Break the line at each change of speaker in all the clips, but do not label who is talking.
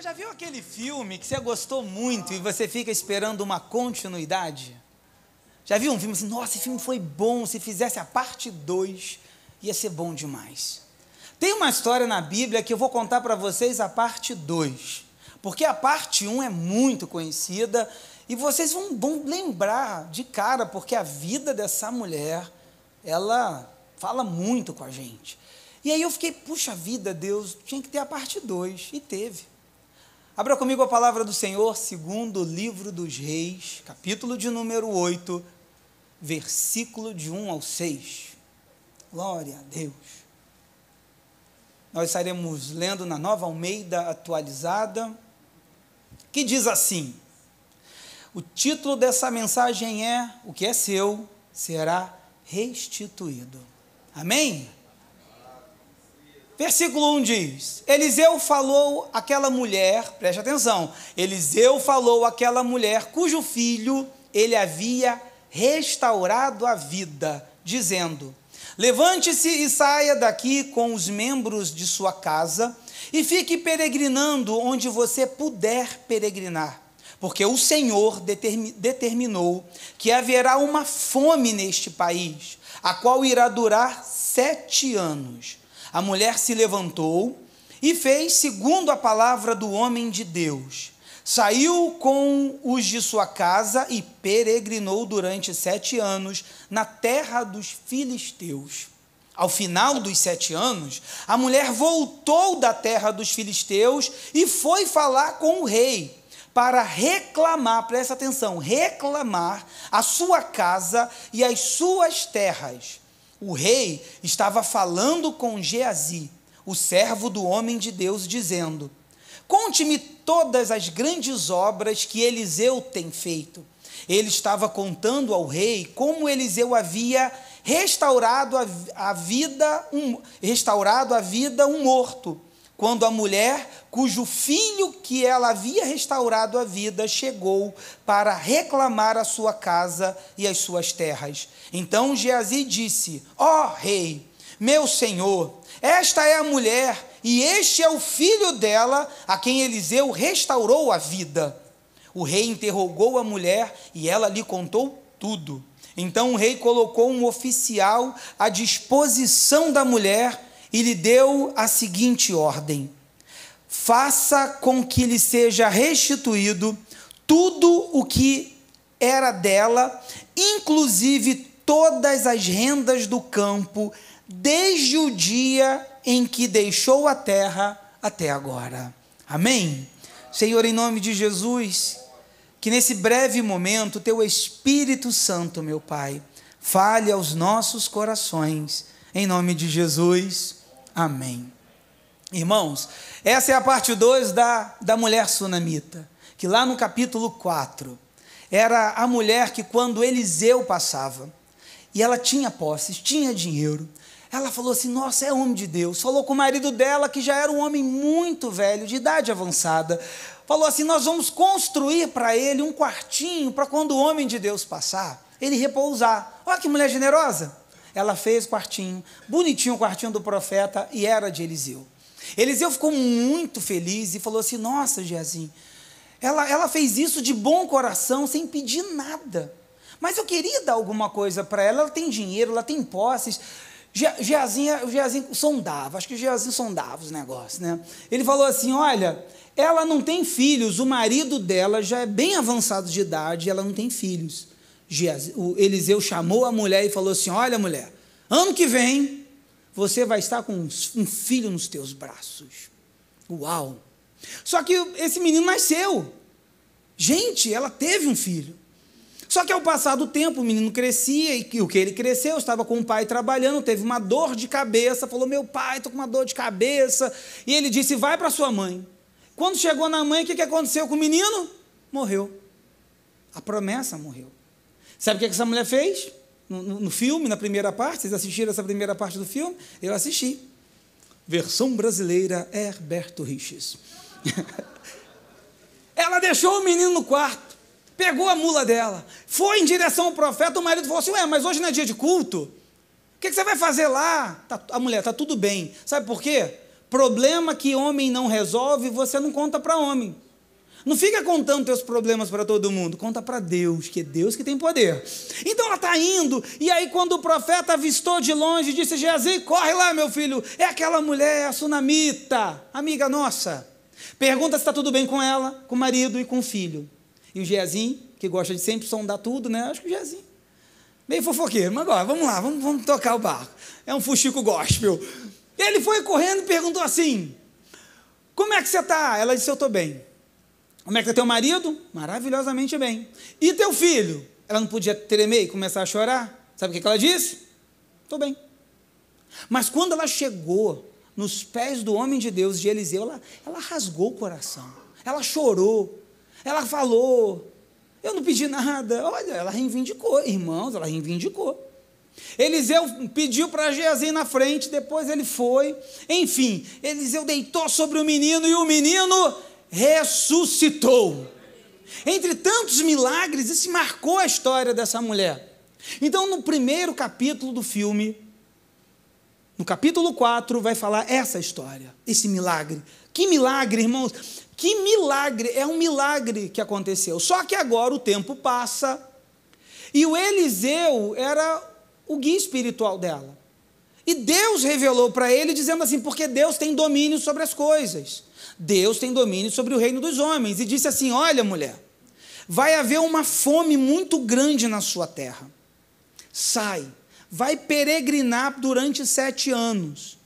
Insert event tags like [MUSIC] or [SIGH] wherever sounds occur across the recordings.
Você já viu aquele filme que você gostou muito e você fica esperando uma continuidade? Já viu um filme assim, nossa, esse filme foi bom, se fizesse a parte 2, ia ser bom demais. Tem uma história na Bíblia que eu vou contar para vocês a parte 2, porque a parte 1 um é muito conhecida e vocês vão, vão lembrar de cara, porque a vida dessa mulher, ela fala muito com a gente. E aí eu fiquei, puxa vida, Deus, tinha que ter a parte 2, e teve. Abra comigo a palavra do Senhor, segundo o livro dos Reis, capítulo de número 8, versículo de 1 ao 6. Glória a Deus. Nós estaremos lendo na nova Almeida atualizada, que diz assim: o título dessa mensagem é: O que é seu será restituído. Amém? Versículo 1 diz: Eliseu falou àquela mulher, preste atenção, Eliseu falou àquela mulher cujo filho ele havia restaurado a vida, dizendo: Levante-se e saia daqui com os membros de sua casa e fique peregrinando onde você puder peregrinar, porque o Senhor determinou que haverá uma fome neste país, a qual irá durar sete anos a mulher se levantou e fez segundo a palavra do homem de Deus. Saiu com os de sua casa e peregrinou durante sete anos na terra dos filisteus. Ao final dos sete anos, a mulher voltou da terra dos filisteus e foi falar com o rei para reclamar, presta atenção, reclamar a sua casa e as suas terras o rei estava falando com Geazi, o servo do homem de Deus, dizendo: Conte-me todas as grandes obras que Eliseu tem feito. Ele estava contando ao rei como Eliseu havia restaurado a, a vida, um, restaurado a vida um morto quando a mulher, cujo filho que ela havia restaurado a vida, chegou para reclamar a sua casa e as suas terras. Então Geazi disse: Ó oh, rei, meu senhor, esta é a mulher e este é o filho dela, a quem Eliseu restaurou a vida. O rei interrogou a mulher e ela lhe contou tudo. Então o rei colocou um oficial à disposição da mulher e lhe deu a seguinte ordem: faça com que lhe seja restituído tudo o que era dela, inclusive todas as rendas do campo, desde o dia em que deixou a terra até agora. Amém? Senhor, em nome de Jesus, que nesse breve momento teu Espírito Santo, meu Pai, fale aos nossos corações, em nome de Jesus. Amém. Irmãos, essa é a parte 2 da, da mulher sunamita, que lá no capítulo 4, era a mulher que quando Eliseu passava, e ela tinha posses, tinha dinheiro, ela falou assim: Nossa, é homem de Deus. Falou com o marido dela, que já era um homem muito velho, de idade avançada. Falou assim: Nós vamos construir para ele um quartinho para quando o homem de Deus passar, ele repousar. Olha que mulher generosa. Ela fez o quartinho, bonitinho o quartinho do profeta, e era de Eliseu. Eliseu ficou muito feliz e falou assim: Nossa, Geazinho, ela, ela fez isso de bom coração, sem pedir nada. Mas eu queria dar alguma coisa para ela. Ela tem dinheiro, ela tem posses. Geazinho, Geazinho sondava, acho que Geazinho sondava os negócios, né? Ele falou assim: Olha, ela não tem filhos, o marido dela já é bem avançado de idade, ela não tem filhos o Eliseu chamou a mulher e falou assim: Olha, mulher, ano que vem você vai estar com um filho nos teus braços. Uau! Só que esse menino nasceu. Gente, ela teve um filho. Só que ao passar do tempo, o menino crescia e o que ele cresceu, estava com o pai trabalhando, teve uma dor de cabeça, falou: Meu pai, estou com uma dor de cabeça. E ele disse: Vai para sua mãe. Quando chegou na mãe, o que aconteceu com o menino? Morreu. A promessa morreu. Sabe o que essa mulher fez? No, no, filme, na primeira parte, vocês assistiram essa primeira parte do filme? Eu assisti. Versão brasileira, Herberto Riches. [LAUGHS] Ela deixou o menino no quarto, pegou a mula dela, foi em direção ao profeta. O marido falou assim: Ué, mas hoje não é dia de culto? O que, que você vai fazer lá? Tá, a mulher, está tudo bem. Sabe por quê? Problema que homem não resolve, você não conta para homem. Não fica contando teus problemas para todo mundo, conta para Deus, que é Deus que tem poder. Então ela está indo, e aí quando o profeta avistou de longe, disse: Geazi, corre lá, meu filho, é aquela mulher, a sunamita, amiga nossa. Pergunta se está tudo bem com ela, com o marido e com o filho. E o Geazi, que gosta de sempre sondar tudo, né? Acho que o Geazi, meio fofoqueiro, mas agora, vamos lá, vamos, vamos tocar o barco. É um fuxico gospel. Ele foi correndo e perguntou assim: Como é que você está? Ela disse: Eu estou bem. Como é que está teu marido? Maravilhosamente bem. E teu filho? Ela não podia tremer e começar a chorar? Sabe o que ela disse? Estou bem. Mas quando ela chegou nos pés do homem de Deus, de Eliseu, ela, ela rasgou o coração. Ela chorou. Ela falou: Eu não pedi nada. Olha, ela reivindicou, irmãos, ela reivindicou. Eliseu pediu para Geazi na frente, depois ele foi. Enfim, Eliseu deitou sobre o menino e o menino ressuscitou. Entre tantos milagres, isso marcou a história dessa mulher. Então, no primeiro capítulo do filme, no capítulo 4, vai falar essa história, esse milagre. Que milagre, irmãos! Que milagre! É um milagre que aconteceu. Só que agora o tempo passa e o Eliseu era o guia espiritual dela. E Deus revelou para ele, dizendo assim: porque Deus tem domínio sobre as coisas. Deus tem domínio sobre o reino dos homens. E disse assim: Olha, mulher, vai haver uma fome muito grande na sua terra. Sai, vai peregrinar durante sete anos,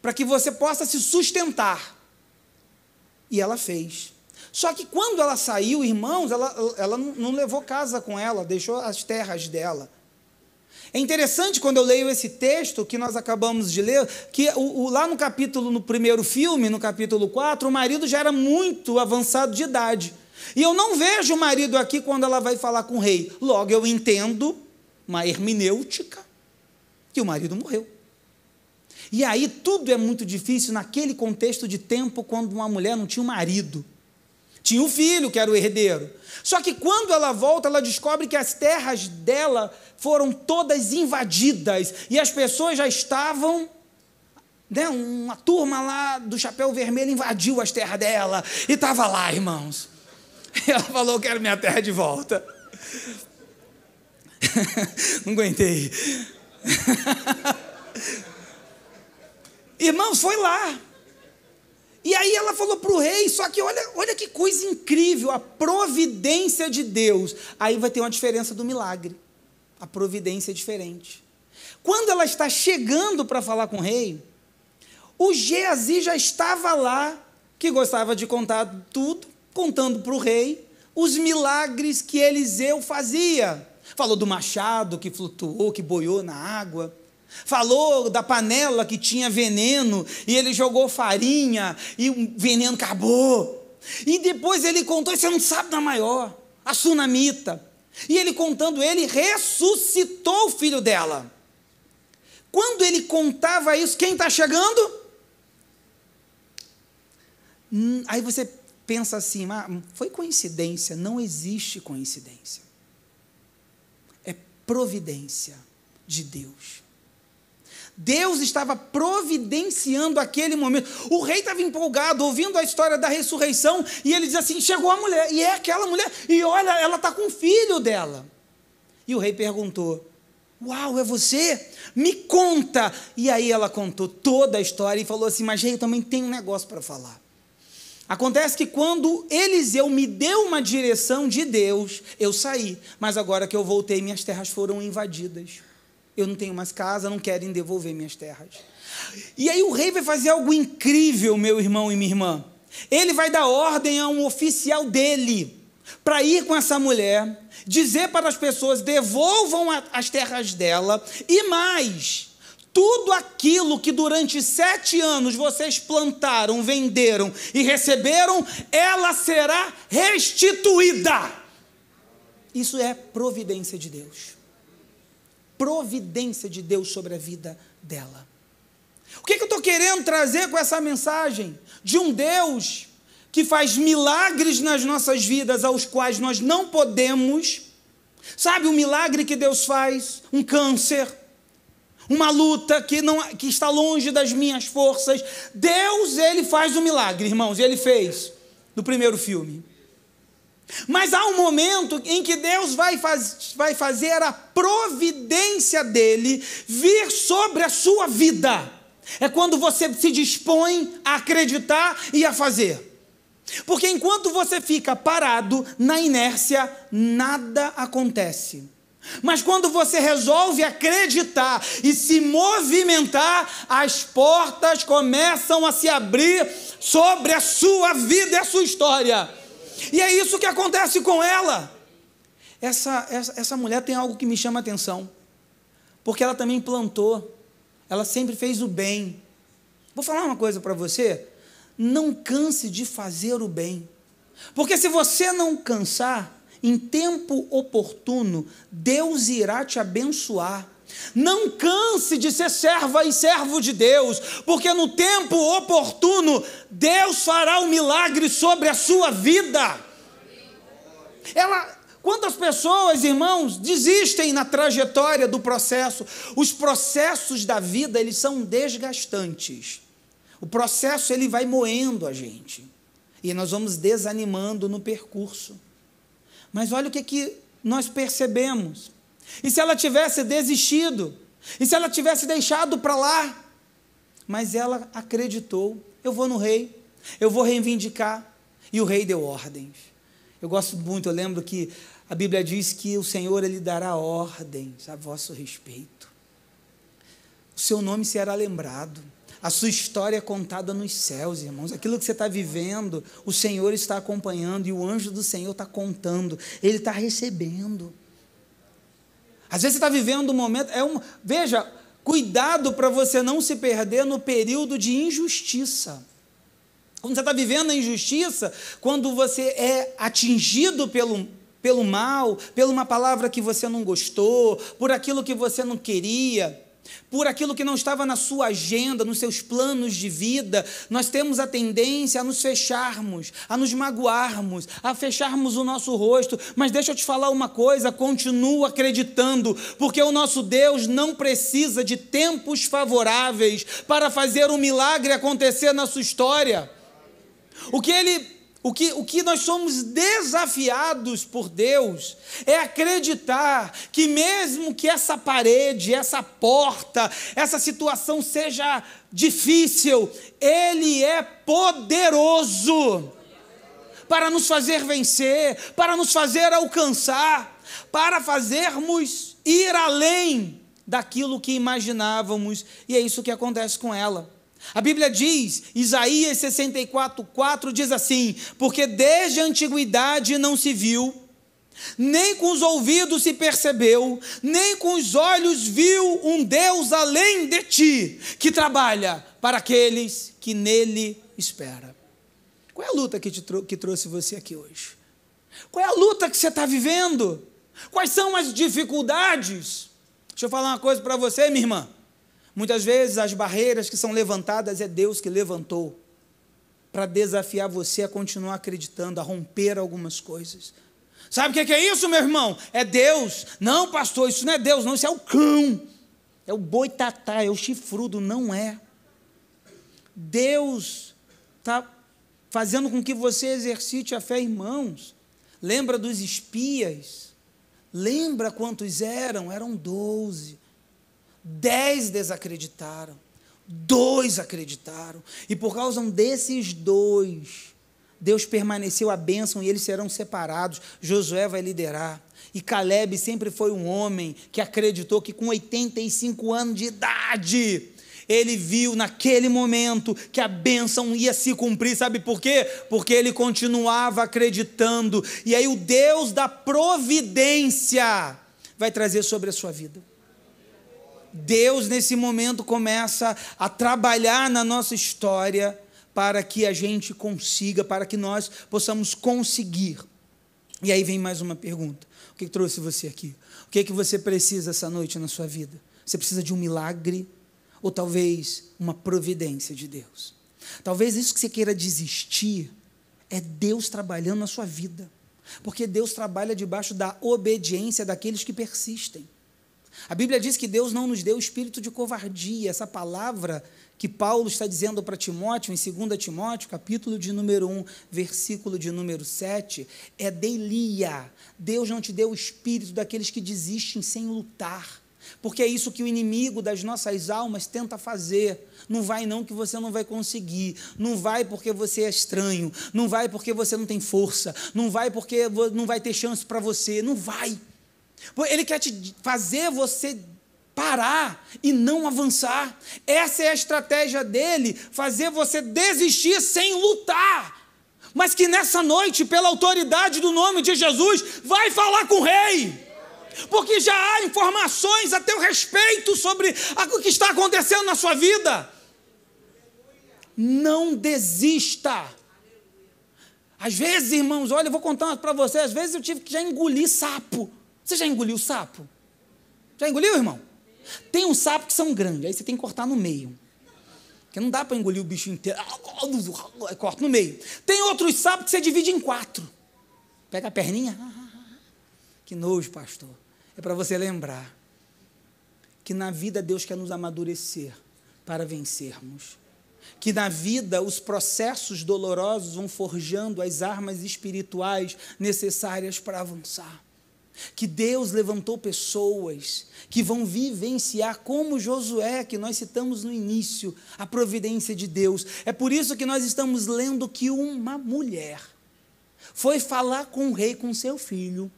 para que você possa se sustentar. E ela fez. Só que quando ela saiu, irmãos, ela, ela não levou casa com ela, deixou as terras dela. É interessante quando eu leio esse texto que nós acabamos de ler, que o, o, lá no capítulo, no primeiro filme, no capítulo 4, o marido já era muito avançado de idade. E eu não vejo o marido aqui quando ela vai falar com o rei. Logo, eu entendo, uma hermenêutica, que o marido morreu. E aí tudo é muito difícil naquele contexto de tempo quando uma mulher não tinha um marido. Tinha um filho que era o herdeiro. Só que quando ela volta, ela descobre que as terras dela foram todas invadidas e as pessoas já estavam. Né, uma turma lá do chapéu vermelho invadiu as terras dela e estava lá, irmãos. E [LAUGHS] ela falou: Quero minha terra de volta. [LAUGHS] Não aguentei. [LAUGHS] Irmãos, foi lá. E aí ela falou para o rei, só que olha, olha que coisa incrível, a providência de Deus. Aí vai ter uma diferença do milagre. A providência é diferente. Quando ela está chegando para falar com o rei, o Geazi já estava lá, que gostava de contar tudo, contando para o rei os milagres que Eliseu fazia. Falou do machado que flutuou, que boiou na água. Falou da panela que tinha veneno e ele jogou farinha e o veneno acabou. E depois ele contou, você não sabe da maior, a sunamita. E ele contando, ele ressuscitou o filho dela. Quando ele contava isso, quem está chegando? Hum, aí você pensa assim, foi coincidência? Não existe coincidência. É providência de Deus. Deus estava providenciando aquele momento. O rei estava empolgado, ouvindo a história da ressurreição, e ele diz assim: chegou a mulher, e é aquela mulher, e olha, ela está com o filho dela. E o rei perguntou: Uau, é você? Me conta! E aí ela contou toda a história e falou assim: Mas rei, eu também tenho um negócio para falar. Acontece que quando Eliseu me deu uma direção de Deus, eu saí, mas agora que eu voltei, minhas terras foram invadidas. Eu não tenho mais casa, não querem devolver minhas terras. E aí o rei vai fazer algo incrível, meu irmão e minha irmã. Ele vai dar ordem a um oficial dele para ir com essa mulher, dizer para as pessoas: devolvam as terras dela e mais. Tudo aquilo que durante sete anos vocês plantaram, venderam e receberam, ela será restituída. Isso é providência de Deus providência de Deus sobre a vida dela. O que, que eu estou querendo trazer com essa mensagem? De um Deus que faz milagres nas nossas vidas, aos quais nós não podemos. Sabe o milagre que Deus faz? Um câncer. uma luta que não que está longe das minhas forças. Deus, ele faz o um milagre, irmãos, e ele fez no primeiro filme. Mas há um momento em que Deus vai, faz, vai fazer a providência dele vir sobre a sua vida. É quando você se dispõe a acreditar e a fazer. Porque enquanto você fica parado na inércia, nada acontece. Mas quando você resolve acreditar e se movimentar, as portas começam a se abrir sobre a sua vida e a sua história. E é isso que acontece com ela. Essa, essa, essa mulher tem algo que me chama a atenção, porque ela também plantou, ela sempre fez o bem. Vou falar uma coisa para você: não canse de fazer o bem, porque se você não cansar, em tempo oportuno, Deus irá te abençoar. Não canse de ser serva e servo de Deus, porque no tempo oportuno, Deus fará um milagre sobre a sua vida. Ela, quantas pessoas, irmãos, desistem na trajetória do processo? Os processos da vida, eles são desgastantes. O processo ele vai moendo a gente. E nós vamos desanimando no percurso. Mas olha o que, que nós percebemos. E se ela tivesse desistido? E se ela tivesse deixado para lá? Mas ela acreditou. Eu vou no rei, eu vou reivindicar. E o rei deu ordens. Eu gosto muito, eu lembro que a Bíblia diz que o Senhor ele dará ordens a vosso respeito. O seu nome será lembrado. A sua história é contada nos céus, irmãos. Aquilo que você está vivendo, o Senhor está acompanhando e o anjo do Senhor está contando. Ele está recebendo. Às vezes você está vivendo um momento. É um, veja, cuidado para você não se perder no período de injustiça. Quando você está vivendo a injustiça, quando você é atingido pelo, pelo mal, por uma palavra que você não gostou, por aquilo que você não queria por aquilo que não estava na sua agenda, nos seus planos de vida, nós temos a tendência a nos fecharmos, a nos magoarmos, a fecharmos o nosso rosto. Mas deixa eu te falar uma coisa: continua acreditando, porque o nosso Deus não precisa de tempos favoráveis para fazer um milagre acontecer na sua história. O que ele o que, o que nós somos desafiados por Deus é acreditar que, mesmo que essa parede, essa porta, essa situação seja difícil, Ele é poderoso para nos fazer vencer, para nos fazer alcançar, para fazermos ir além daquilo que imaginávamos, e é isso que acontece com ela. A Bíblia diz, Isaías 64, 4 diz assim: Porque desde a antiguidade não se viu, nem com os ouvidos se percebeu, nem com os olhos viu um Deus além de ti, que trabalha para aqueles que nele espera. Qual é a luta que, te que trouxe você aqui hoje? Qual é a luta que você está vivendo? Quais são as dificuldades? Deixa eu falar uma coisa para você, minha irmã. Muitas vezes as barreiras que são levantadas é Deus que levantou para desafiar você a continuar acreditando, a romper algumas coisas. Sabe o que é isso, meu irmão? É Deus. Não, pastor, isso não é Deus, não, isso é o cão. É o boitatá, é o chifrudo, não é. Deus está fazendo com que você exercite a fé, irmãos. Lembra dos espias? Lembra quantos eram? Eram doze. Dez desacreditaram, dois acreditaram, e por causa desses dois, Deus permaneceu a bênção e eles serão separados. Josué vai liderar. E Caleb sempre foi um homem que acreditou que com 85 anos de idade, ele viu naquele momento que a bênção ia se cumprir, sabe por quê? Porque ele continuava acreditando, e aí o Deus da providência vai trazer sobre a sua vida. Deus, nesse momento, começa a trabalhar na nossa história para que a gente consiga, para que nós possamos conseguir. E aí vem mais uma pergunta: o que trouxe você aqui? O que que você precisa essa noite na sua vida? Você precisa de um milagre ou talvez uma providência de Deus? Talvez isso que você queira desistir é Deus trabalhando na sua vida. Porque Deus trabalha debaixo da obediência daqueles que persistem. A Bíblia diz que Deus não nos deu espírito de covardia. Essa palavra que Paulo está dizendo para Timóteo, em 2 Timóteo, capítulo de número 1, versículo de número 7, é delia. Deus não te deu o espírito daqueles que desistem sem lutar. Porque é isso que o inimigo das nossas almas tenta fazer. Não vai não que você não vai conseguir. Não vai porque você é estranho. Não vai porque você não tem força. Não vai porque não vai ter chance para você. Não vai. Ele quer te fazer você parar e não avançar. Essa é a estratégia dele, fazer você desistir sem lutar. Mas que nessa noite, pela autoridade do nome de Jesus, vai falar com o rei. Porque já há informações a teu respeito sobre o que está acontecendo na sua vida. Não desista. Às vezes, irmãos, olha, eu vou contar para você, às vezes eu tive que já engolir sapo. Você já engoliu sapo? Já engoliu, irmão? Tem uns sapos que são grandes, aí você tem que cortar no meio. Porque não dá para engolir o bicho inteiro. Corta no meio. Tem outros sapos que você divide em quatro. Pega a perninha. Que nojo, pastor. É para você lembrar que na vida Deus quer nos amadurecer para vencermos. Que na vida os processos dolorosos vão forjando as armas espirituais necessárias para avançar que Deus levantou pessoas que vão vivenciar como Josué, que nós citamos no início, a providência de Deus. É por isso que nós estamos lendo que uma mulher foi falar com o rei, com seu filho,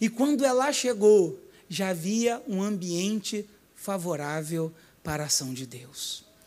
e quando ela chegou, já havia um ambiente favorável para a ação de Deus.